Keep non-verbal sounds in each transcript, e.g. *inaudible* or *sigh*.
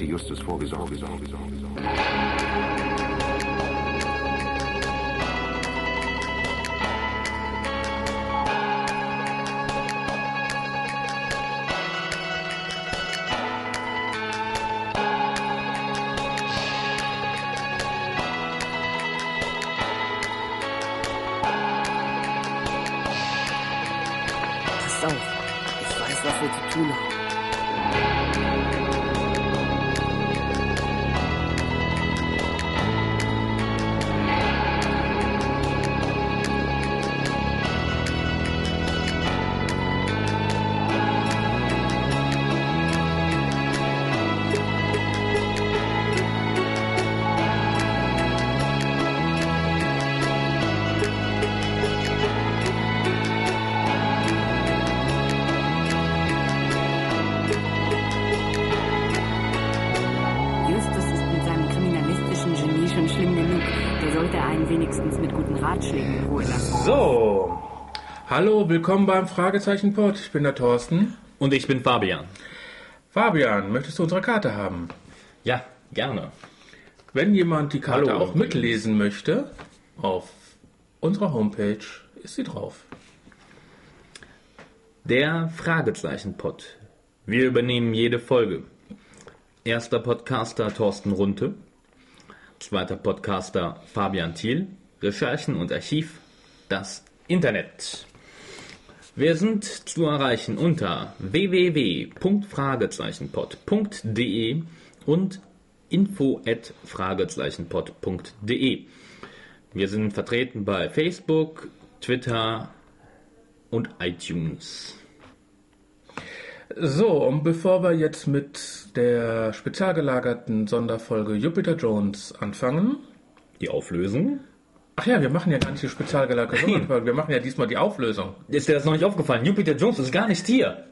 hatte Justus vorgesorgt. Pass auf, ich weiß, was wir zu tun haben. Hallo, willkommen beim Fragezeichen Pod. Ich bin der Thorsten. Und ich bin Fabian. Fabian, möchtest du unsere Karte haben? Ja, gerne. Wenn jemand die Karte Hallo, auch mitlesen möchte, auf unserer Homepage ist sie drauf. Der Fragezeichen-Pod. Wir übernehmen jede Folge. Erster Podcaster Thorsten Runte. Zweiter Podcaster Fabian Thiel. Recherchen und Archiv. Das Internet. Wir sind zu erreichen unter www.fragezeichenpod.de und info@fragezeichenpod.de. Wir sind vertreten bei Facebook, Twitter und iTunes. So, und bevor wir jetzt mit der spezial gelagerten Sonderfolge Jupiter Jones anfangen. Die Auflösung. Ach ja, wir machen ja gar nicht die spezial gelagerte Sonderfolge, wir machen ja diesmal die Auflösung. Ist dir das noch nicht aufgefallen? Jupiter Jones ist gar nicht hier.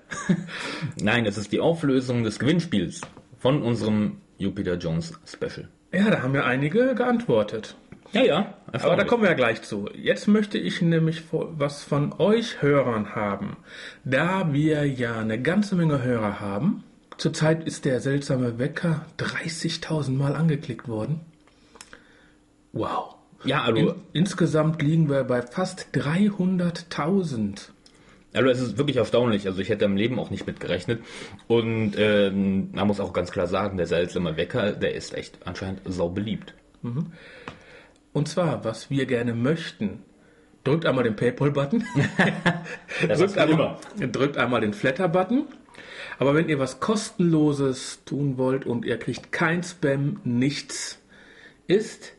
*laughs* Nein, es ist die Auflösung des Gewinnspiels von unserem Jupiter Jones Special. Ja, da haben ja einige geantwortet. Ja, ja. Aber da kommen wir ja gleich zu. Jetzt möchte ich nämlich was von euch Hörern haben. Da wir ja eine ganze Menge Hörer haben. Zurzeit ist der seltsame Wecker 30.000 Mal angeklickt worden. Wow. Ja, In, also, insgesamt liegen wir bei fast 300.000. also es ist wirklich erstaunlich. Also ich hätte im Leben auch nicht mit gerechnet. Und ähm, man muss auch ganz klar sagen, der seltsame Wecker, der ist echt anscheinend sau beliebt. Und zwar, was wir gerne möchten. Drückt einmal den PayPal-Button. *laughs* Das *laughs* drückt, einmal, drückt einmal den Flatter-Button. Aber wenn ihr was kostenloses tun wollt und ihr kriegt kein Spam, nichts, ist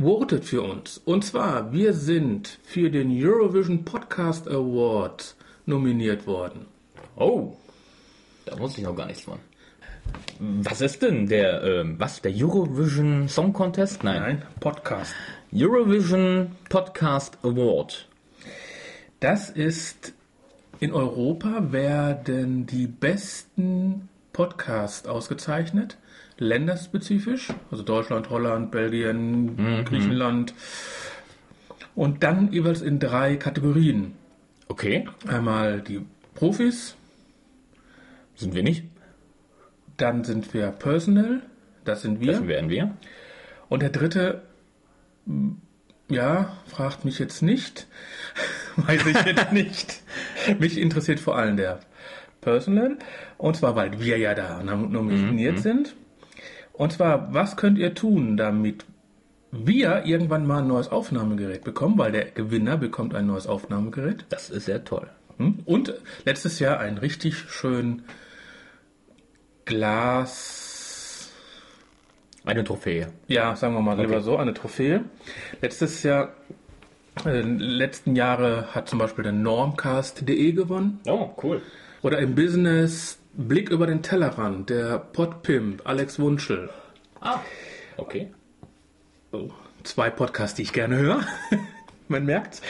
votet für uns. Und zwar, wir sind für den Eurovision Podcast Award nominiert worden. Oh, da wusste ich noch gar nichts von. Was ist denn der, ähm, was, der Eurovision Song Contest? Nein. Nein, Podcast. Eurovision Podcast Award. Das ist in Europa werden die besten Podcasts ausgezeichnet, länderspezifisch, also Deutschland, Holland, Belgien, Griechenland. Und dann jeweils in drei Kategorien. Okay, Einmal die Profis, sind wir nicht? dann sind wir Personal, das sind wir. Das werden wir. Und der dritte, m, ja, fragt mich jetzt nicht. *laughs* Weiß ich jetzt *laughs* nicht. Mich interessiert vor allem der Personal. Und zwar, weil wir ja da nom- nominiert sind. Und zwar, was könnt ihr tun, damit wir irgendwann mal ein neues Aufnahmegerät bekommen? Weil der Gewinner bekommt ein neues Aufnahmegerät. Das ist sehr toll. Hm? Und letztes Jahr ein richtig schön Glas. Eine Trophäe. Ja, sagen wir mal lieber so, eine Trophäe. Letztes Jahr, äh, letzten Jahre hat zum Beispiel der Normcast.de gewonnen. Oh, cool. Oder im Business Blick über den Tellerrand, der Podpimp, Alex Wunschel. Ah, okay. Oh, zwei Podcasts, die ich gerne höre. *laughs* Man merkt's.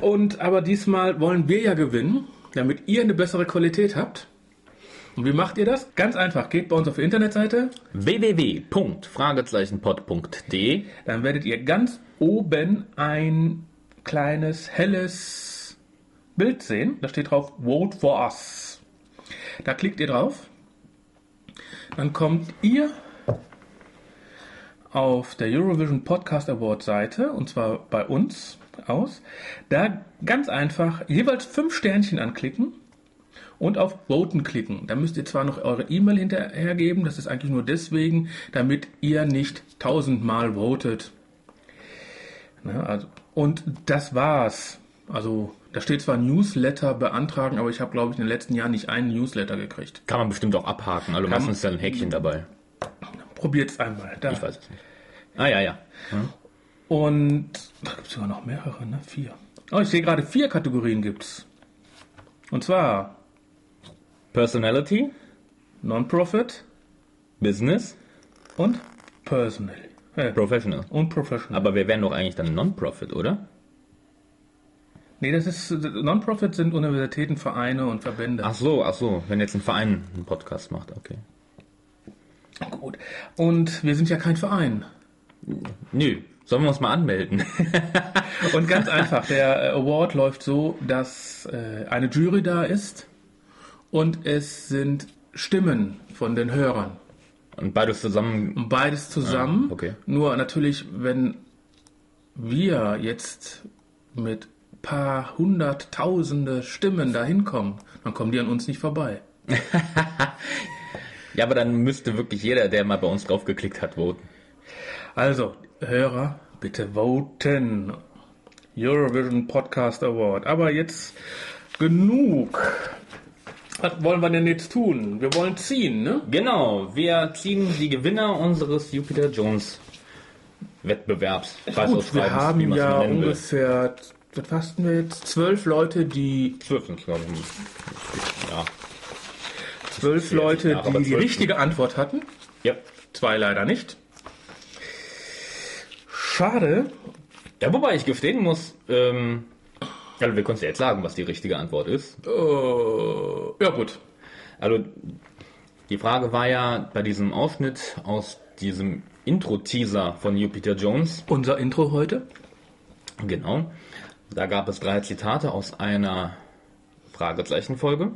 Und aber diesmal wollen wir ja gewinnen, damit ihr eine bessere Qualität habt. Und wie macht ihr das? Ganz einfach, geht bei uns auf die Internetseite, www.fragezeichenpod.de dann werdet ihr ganz oben ein kleines helles Bild sehen. Da steht drauf Vote for Us. Da klickt ihr drauf Dann kommt ihr auf der Eurovision Podcast Award Seite, und zwar bei uns aus, da ganz einfach jeweils fünf Sternchen anklicken und auf Voten klicken. Da müsst ihr zwar noch eure E-Mail hinterhergeben, das ist eigentlich nur deswegen, damit ihr nicht tausendmal votet. Na, also, und das war's. Also da steht zwar Newsletter beantragen, aber ich habe, glaube ich, in den letzten Jahren nicht einen Newsletter gekriegt. Kann man bestimmt auch abhaken. Also Kann meistens ist da ein Häkchen dabei. Probiert's einmal. Da. Ich weiß es nicht. Ah, ja, ja. Hm? Und da gibt es sogar noch mehrere, ne? Vier. Oh, ich sehe gerade vier Kategorien gibt's. Und zwar Personality, Non-Profit Business, und Personal. Äh, Professional. und Professional. Aber wir wären doch eigentlich dann Non-Profit, oder? Nee, das ist Non-Profit sind Universitäten, Vereine und Verbände. Ach so, ach so. Wenn jetzt ein Verein einen Podcast macht, okay. Gut. Und wir sind ja kein Verein. Nö, sollen wir uns mal anmelden? *laughs* Und ganz einfach, der äh, Award läuft so, dass äh, eine Jury da ist und es sind Stimmen von den Hörern. Und beides zusammen. Und beides zusammen. Ah, okay. Nur natürlich, wenn wir jetzt mit paar hunderttausende Stimmen da hinkommen, dann kommen die an uns nicht vorbei. *laughs* Ja, aber dann müsste wirklich jeder, der mal bei uns draufgeklickt hat, voten. Also, Hörer, bitte voten. Eurovision Podcast Award. Aber jetzt genug. Was wollen wir denn jetzt tun? Wir wollen ziehen, ne? Genau, wir ziehen die Gewinner unseres Jupiter Jones Wettbewerbs. Gut, wir haben ja ungefähr, was hatten wir jetzt? Zwölf Leute, die, Zwölf sind glaube ich. Ja. zwölf Leute, aber die die richtige Antwort hatten. ja. Zwei leider nicht. Schade. Ja, wobei ich gestehen muss, ähm, also wir können ja jetzt sagen, was die richtige Antwort ist. Äh, ja gut. Also die Frage war ja bei diesem Ausschnitt aus diesem Intro-Teaser von Jupiter Jones, Unser Intro heute. genau, da gab es drei Zitate aus einer Fragezeichenfolge.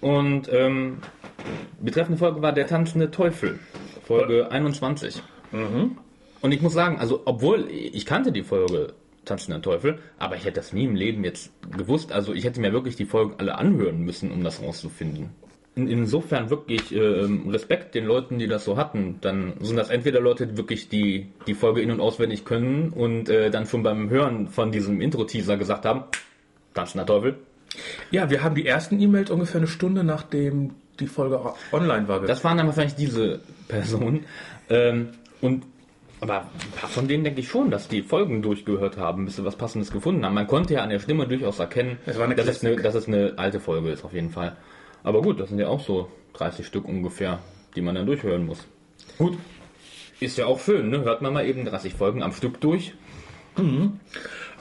Und ähm, betreffende Folge war der tanzende Teufel, Folge 21. Und ich muss sagen, also obwohl ich kannte die Folge Tanzender Teufel, aber ich hätte das nie im Leben jetzt gewusst. Also ich hätte mir wirklich die Folgen alle anhören müssen, um das rauszufinden. In, insofern wirklich ähm, Respekt den Leuten, die das so hatten. Dann sind das entweder Leute, die wirklich die, die Folge in- und auswendig können und äh, dann schon beim Hören von diesem Intro-Teaser gesagt haben, Tanzender Teufel. Ja, wir haben die ersten E-Mails ungefähr eine Stunde nachdem die Folge online war. Das waren dann wahrscheinlich diese Personen. Ähm, und aber ein paar von denen denke ich schon, dass die Folgen durchgehört haben, bis sie was Passendes gefunden haben. Man konnte ja an der Stimme durchaus erkennen, Es dass, es eine, dass es eine alte Folge ist, auf jeden Fall. Aber gut, das sind ja auch so 30 Stück ungefähr, die man dann durchhören muss. Gut, ist ja auch schön, ne? Hört man mal eben 30 Folgen am Stück durch.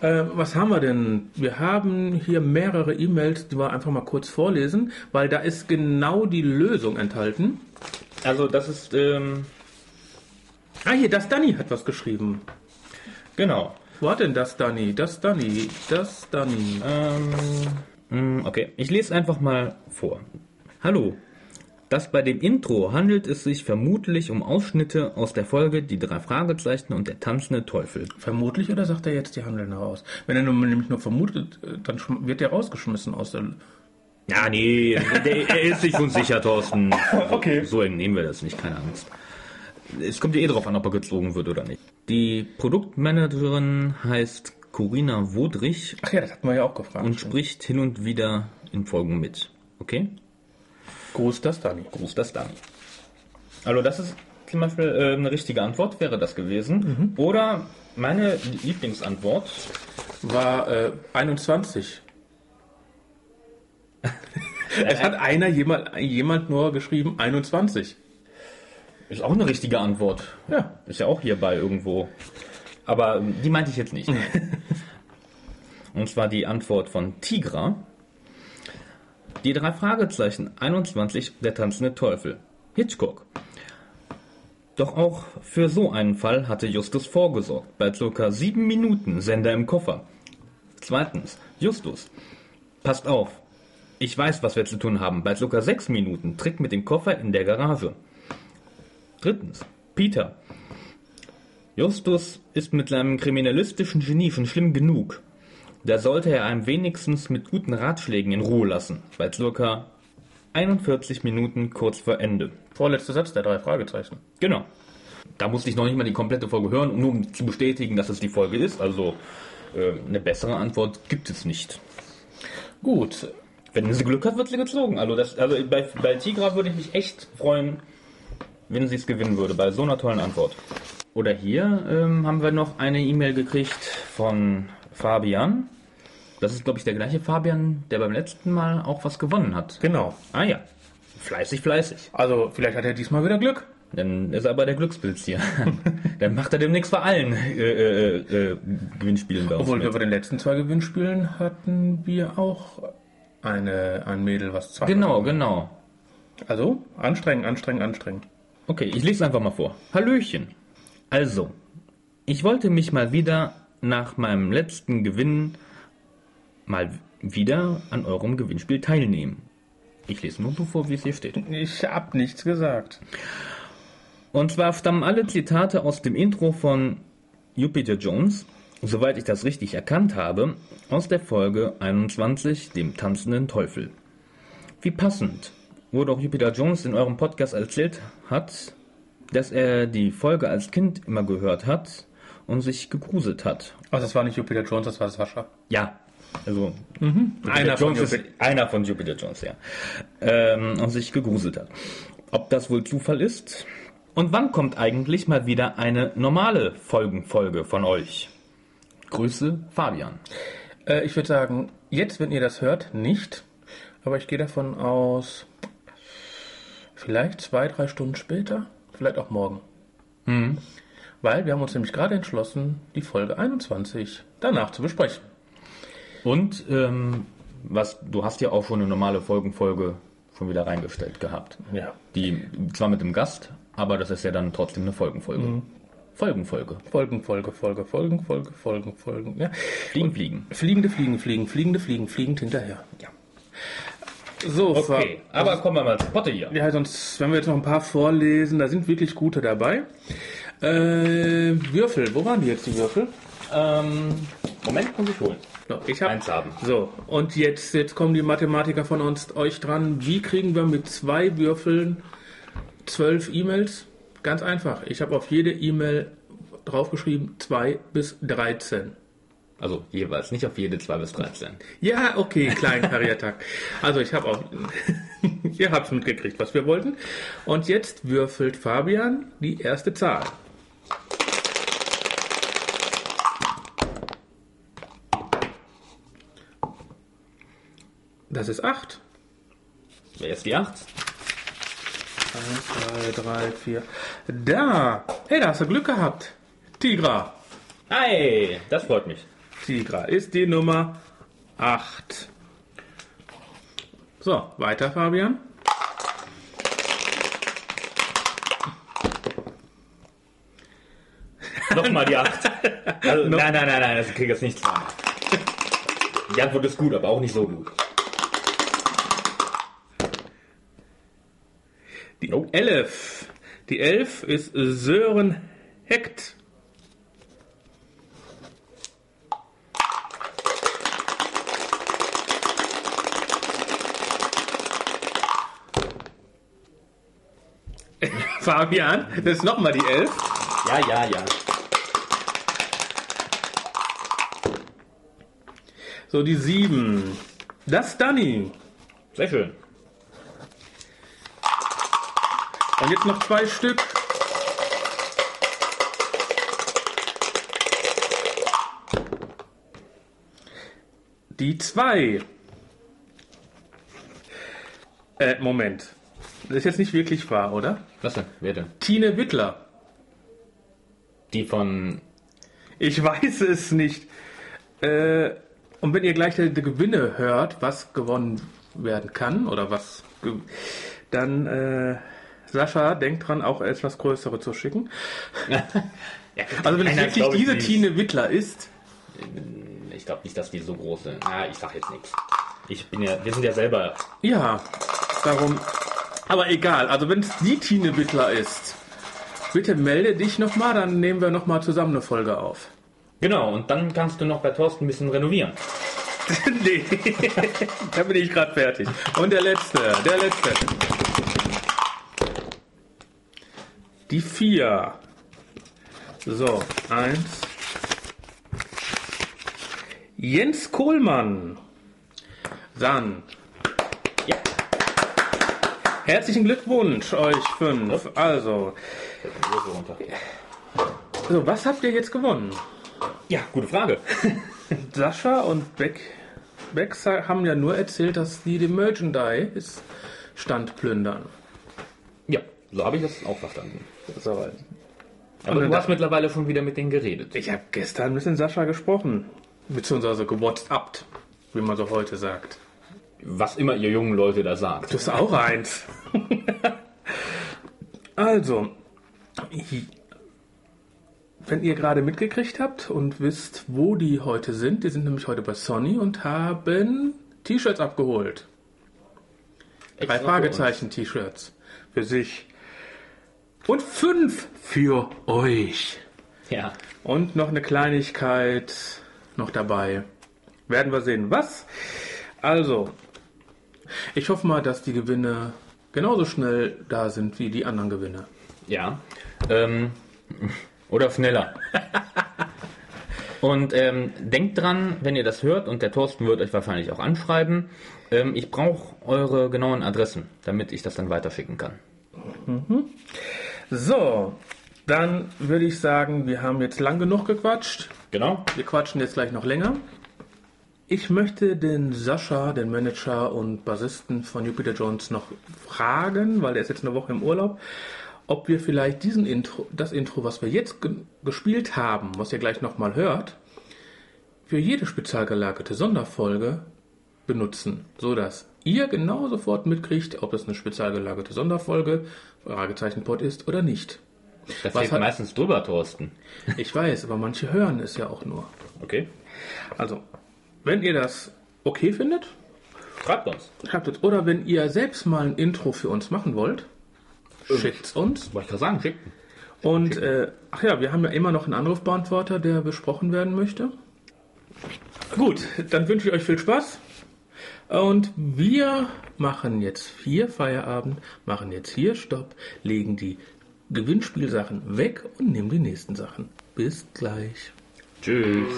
Äh, was haben wir denn? Wir haben hier mehrere E-Mails, die wir einfach mal kurz vorlesen, weil da ist genau die Lösung enthalten. Also das ist, ähm, Ah, hier, das Danny hat was geschrieben. genau. Wo hat denn das Danny? Das Danny, das Danny. Ähm, okay, ich lese einfach mal vor. Hallo. Das bei dem Intro handelt es sich vermutlich um Ausschnitte aus der Folge Die drei Fragezeichen und der tanzende Teufel. Vermutlich oder sagt er jetzt die Handeln raus? Wenn er nur, nämlich nur vermutet, äh, dann wird er rausgeschmissen aus der. Ja, nee, er ist sich unsicher, Thorsten. *laughs* Okay. So nehmen wir das nicht, keine Angst. Es kommt ja eh drauf an, ob er gezogen wird oder nicht. Die Produktmanagerin heißt Corinna Wodrich Ach ja, das hatten wir ja auch gefragt. und spricht hin und wieder in Folgen mit. Okay? Gruß das Danny. Gruß das dann. Also das ist zum Beispiel äh, eine richtige Antwort, wäre das gewesen. Oder meine Lieblingsantwort. War äh, 21. *laughs* es hat einer jemand, jemand nur geschrieben 21. Ist auch eine richtige Antwort. Ja. Ist ja auch hierbei irgendwo. Aber ähm, die meinte ich jetzt nicht. *laughs* Und zwar die Antwort von Tigra. Die drei Fragezeichen 21, der tanzende Teufel. Hitchcock. Doch auch für so einen Fall hatte Justus vorgesorgt. Bei circa sieben Minuten Sender im Koffer. Zweitens, Justus. Passt auf. Ich weiß, was wir zu tun haben. Bei sogar sechs Minuten. Trick mit dem Koffer in der Garage. Drittens. Peter. Justus ist mit seinem kriminalistischen Genie schon schlimm genug. Da sollte er einem wenigstens mit guten Ratschlägen in Ruhe lassen. Bei circa 41 Minuten kurz vor Ende. Vorletzter Satz der drei Fragezeichen. Genau. Da musste ich noch nicht mal die komplette Folge hören, nur um zu bestätigen, dass es die Folge ist. Also äh, eine bessere Antwort gibt es nicht. Gut. Wenn sie Glück hat, wird sie gezogen. Also, das, also bei, bei Tigra würde ich mich echt freuen, wenn sie es gewinnen würde, bei so einer tollen Antwort. Oder hier ähm, haben wir noch eine E-Mail gekriegt von Fabian. Das ist, glaube ich, der gleiche Fabian, der beim letzten Mal auch was gewonnen hat. Genau. Ah ja. Fleißig, fleißig. Also vielleicht hat er diesmal wieder Glück. Dann ist er aber der Glückspilz hier. *laughs* Dann macht er demnächst bei allen äh, äh, äh, Gewinnspielen bei uns. Obwohl wir bei den letzten zwei Gewinnspielen hatten wir auch eine, ein Mädel, was zwei. Genau, genau. Also anstrengend, anstrengend, anstrengend. Okay, ich lese einfach mal vor. Hallöchen. Also, ich wollte mich mal wieder nach meinem letzten Gewinn mal wieder an eurem Gewinnspiel teilnehmen. Ich lese nur so vor, wie es hier steht. Ich hab nichts gesagt. Und zwar stammen alle Zitate aus dem Intro von Jupiter Jones, soweit ich das richtig erkannt habe, aus der Folge 21, dem tanzenden Teufel. Wie passend, wo doch Jupiter Jones in eurem Podcast erzählt hat, dass er die Folge als Kind immer gehört hat und sich gegruselt hat. Also das war nicht Jupiter Jones, das war Sascha. Ja, also Jupiter Einer von Jupiter- einer von Jupiter Jones, ja. Ähm, und sich gegruselt hat. Ob das wohl Zufall ist? Und wann kommt eigentlich mal wieder eine normale Folgenfolge von euch? Grüße, Fabian. Äh, ich würde sagen, jetzt, wenn ihr das hört, nicht. Aber ich gehe davon aus, vielleicht zwei, drei Stunden später, vielleicht auch morgen. Weil wir haben uns nämlich gerade entschlossen, die Folge 21 danach zu besprechen. Und ähm, was, du hast ja auch schon eine normale Folgenfolge schon wieder reingestellt gehabt. Ja. Die zwar mit dem Gast, aber das ist ja dann trotzdem eine Folgenfolge. Folgenfolge. Folgen, Folge, Folge, Folgen, Folge, Folgen, Folgen. Ja. Fliegen, fliegen. Fliegende Fliegen, Fliegen, fliegende Fliegen, fliegend hinterher. Ja. So, Okay, aber kommen wir mal zur Potte hier. Ja, sonst, wenn wir jetzt noch ein paar vorlesen, da sind wirklich gute dabei. Äh, Würfel, wo waren die jetzt, die Würfel? Ähm, Moment, muss ich holen. So, ich hab, Eins haben. So, und jetzt, jetzt kommen die Mathematiker von uns euch dran. Wie kriegen wir mit zwei Würfeln zwölf E-Mails? Ganz einfach. Ich habe auf jede E-Mail draufgeschrieben 2 bis 13. Also jeweils, nicht auf jede 2 bis 13. Ja, okay, klein Karriertag. Also ich habe auch, *laughs* ihr habt mitgekriegt, was wir wollten. Und jetzt würfelt Fabian die erste Zahl. Das ist 8. Wer ist die 8? 1, 2, 3, 4. Da! Hey, da hast du Glück gehabt. Tigra. Hi, das freut mich. Tigra ist die Nummer 8. So, weiter, Fabian. Nochmal die 8. Also, nein, nein, nein, nein, das kriege ich jetzt nicht zweimal. Die Antwort ist gut, aber auch nicht so gut. Die Oh. 11. Die 11 ist Sören Heckt. Fabian, das ist nochmal die 11. Ja, ja, ja. So, die 7. Das Danny. Sehr schön. Und jetzt noch zwei Stück. Die 2. Äh, Moment. Das ist jetzt nicht wirklich wahr, oder? Was denn? Wer denn? Tine Wittler. Die von. Ich weiß es nicht. Äh, und wenn ihr gleich die, die Gewinne hört, was gewonnen werden kann oder was, dann äh, Sascha denkt dran, auch etwas größere zu schicken. *laughs* Ja, Also wenn es wirklich diese die- Tine Wittler ist, Ich glaube nicht, dass die so groß sind. Na, ich sag jetzt nichts. Ich bin ja, wir sind ja selber. Ja, darum. Aber egal, also wenn es die Tine Wittler ist, bitte melde dich nochmal, dann nehmen wir nochmal zusammen eine Folge auf. Genau, und dann kannst du noch bei Thorsten ein bisschen renovieren. *laughs* nee, *laughs* da bin ich gerade fertig. Und der letzte, der letzte. Die vier. So, eins. Jens Kohlmann. Dann. Herzlichen Glückwunsch euch fünf. Also, so, was habt ihr jetzt gewonnen? Ja, gute Frage. *laughs* Sascha und Beck, Beck haben ja nur erzählt, dass die den Merchandise-Stand plündern. Ja, so habe ich das auch verstanden. So, Aber du hast mittlerweile schon wieder mit denen geredet. ich habe gestern mit dem Sascha gesprochen. Beziehungsweise gewhatsappt, wie man so heute sagt. Was immer ihr jungen Leute da sagt. Du hast auch eins. *laughs* also, wenn ihr gerade mitgekriegt habt und wisst, wo die heute sind, die sind nämlich heute bei Sony und haben T-Shirts abgeholt. Drei Extra für Fragezeichen-T-Shirts für sich. Und fünf für euch. Ja. Und noch eine Kleinigkeit noch dabei. Werden wir sehen. Was? Also, ich hoffe mal, dass die Gewinne genauso schnell da sind wie die anderen Gewinne. Ja. Ähm, oder schneller. *laughs* Und ähm, denkt dran, wenn ihr das hört, und der Thorsten wird euch wahrscheinlich auch anschreiben, ähm, ich brauche eure genauen Adressen, damit ich das dann weiterschicken kann. So, dann würde ich sagen, wir haben jetzt lang genug gequatscht. Genau. Wir quatschen jetzt gleich noch länger. Ich möchte den Sascha, den Manager und Bassisten von Jupiter Jones, noch fragen, weil er ist jetzt eine Woche im Urlaub, ob wir vielleicht diesen Intro, das Intro, was wir jetzt ge gespielt haben, was ihr gleich nochmal hört, für jede spezial gelagerte Sonderfolge benutzen, so dass ihr genau sofort mitkriegt, ob es eine spezial gelagerte Sonderfolge, Fragezeichenpod ist oder nicht. Das Was hat- meistens drüber, Thorsten. Ich weiß, aber manche hören es ja auch nur. Okay. Also, wenn ihr das okay findet, Schreibt uns. schreibt es. Oder wenn ihr selbst mal ein Intro für uns machen wollt, schickt uns. Wollte ich gerade sagen, schickt. Und, äh, ach ja, wir haben ja immer noch einen Anrufbeantworter, der besprochen werden möchte. Gut, dann wünsche ich euch viel Spaß. Und wir machen jetzt hier Feierabend, machen jetzt hier Stopp, legen die Gewinnspielsachen weg und nehmen die nächsten Sachen. Bis gleich. Tschüss.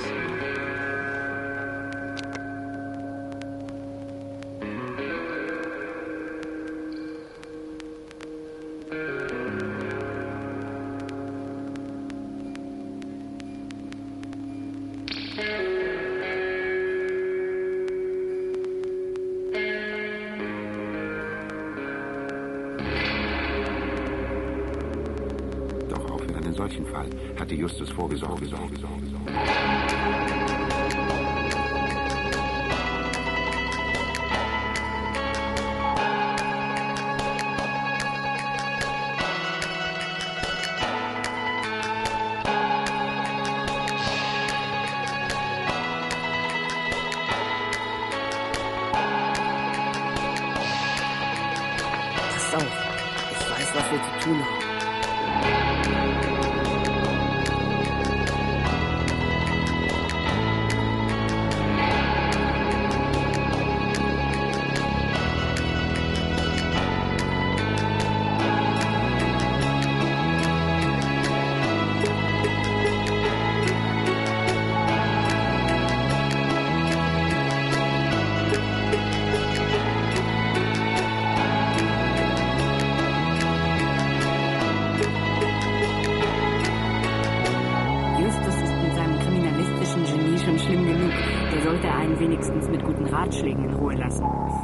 Solchen Fall hatte Justus vorgesorgt. Sorge, Sorge, kriminalistischen